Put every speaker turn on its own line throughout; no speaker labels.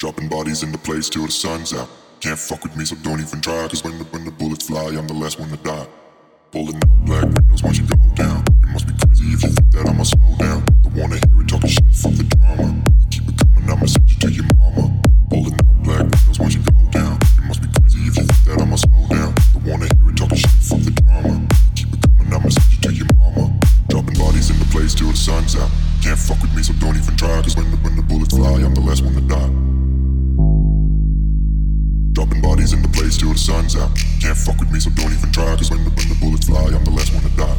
Dropping bodies in the place till the sun's out. Can't fuck with me, so don't even try. Cause when the, when the bullets fly, I'm the last one to die. Pulling up black windows once you go down. You must be crazy if you think that I'ma slow down. Don't wanna hear it talking shit, fuck the drama. Keep it coming, I'ma send you to your mama. Pulling up black windows once you go down. You must be crazy if you think that I'ma slow down. Don't wanna hear it talking shit, fuck the drama. Keep it coming, I'ma send you to your mama. Dropping bodies in the place till the sun's out. Can't fuck with me, so don't even try. Cause when the, when the bullets fly, I'm the last one to die. Dropping bodies in the place till the sun's out. Can't fuck with me, so don't even try. Cause when the, when the bullets fly, I'm the last one to die.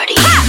party.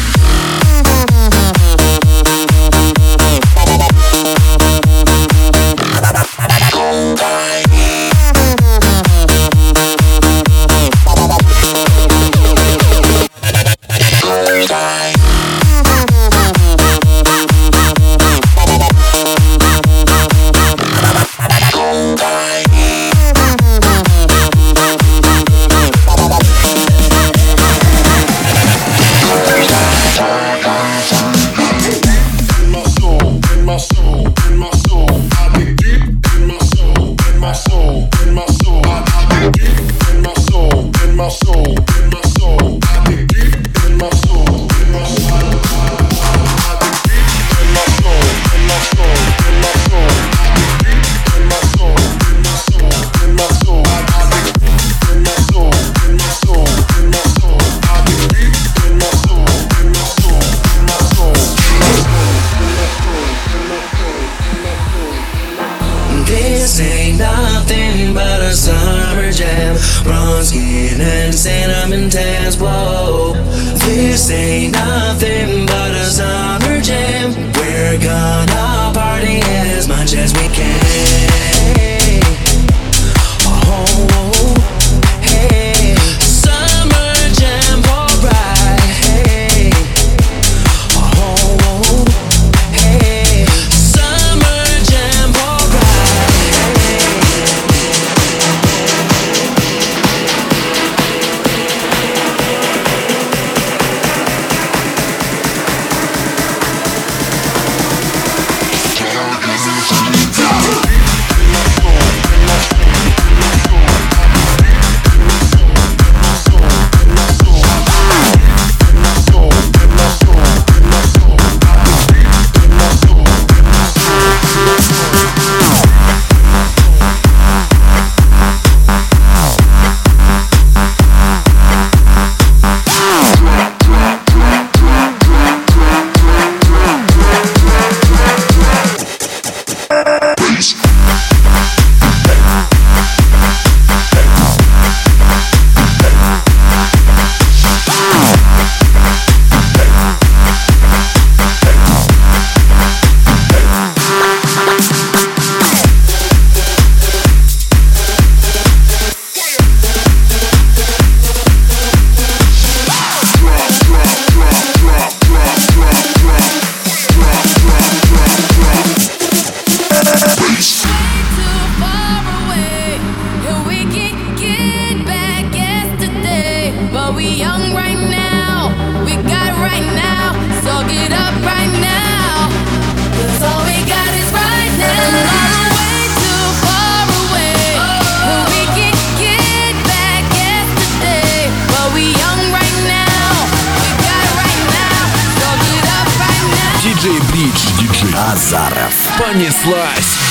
Назаров. Понеслась!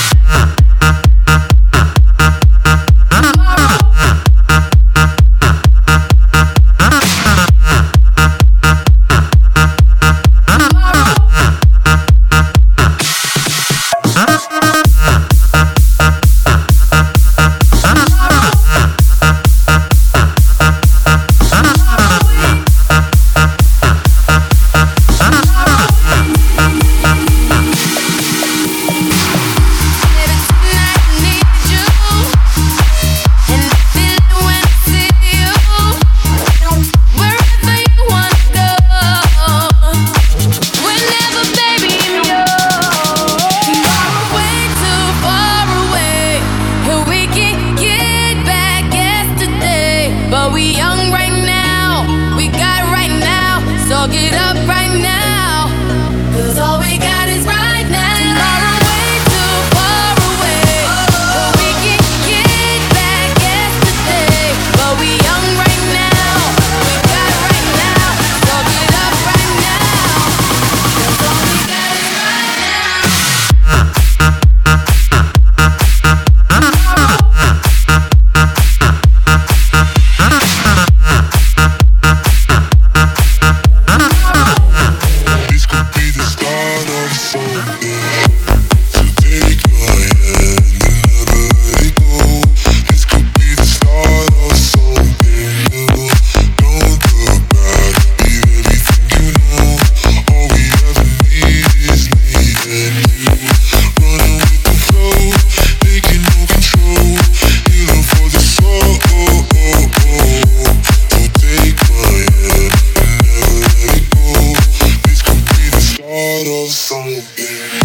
Yeah.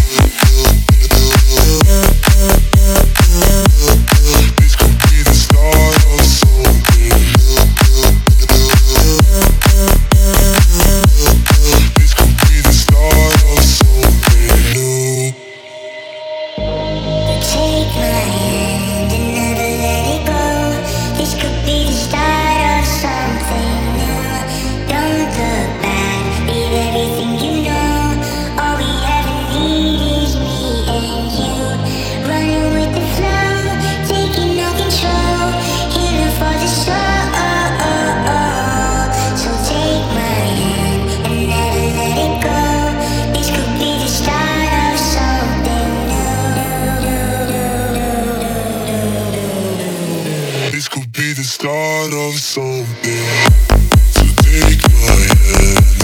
to
take my hand.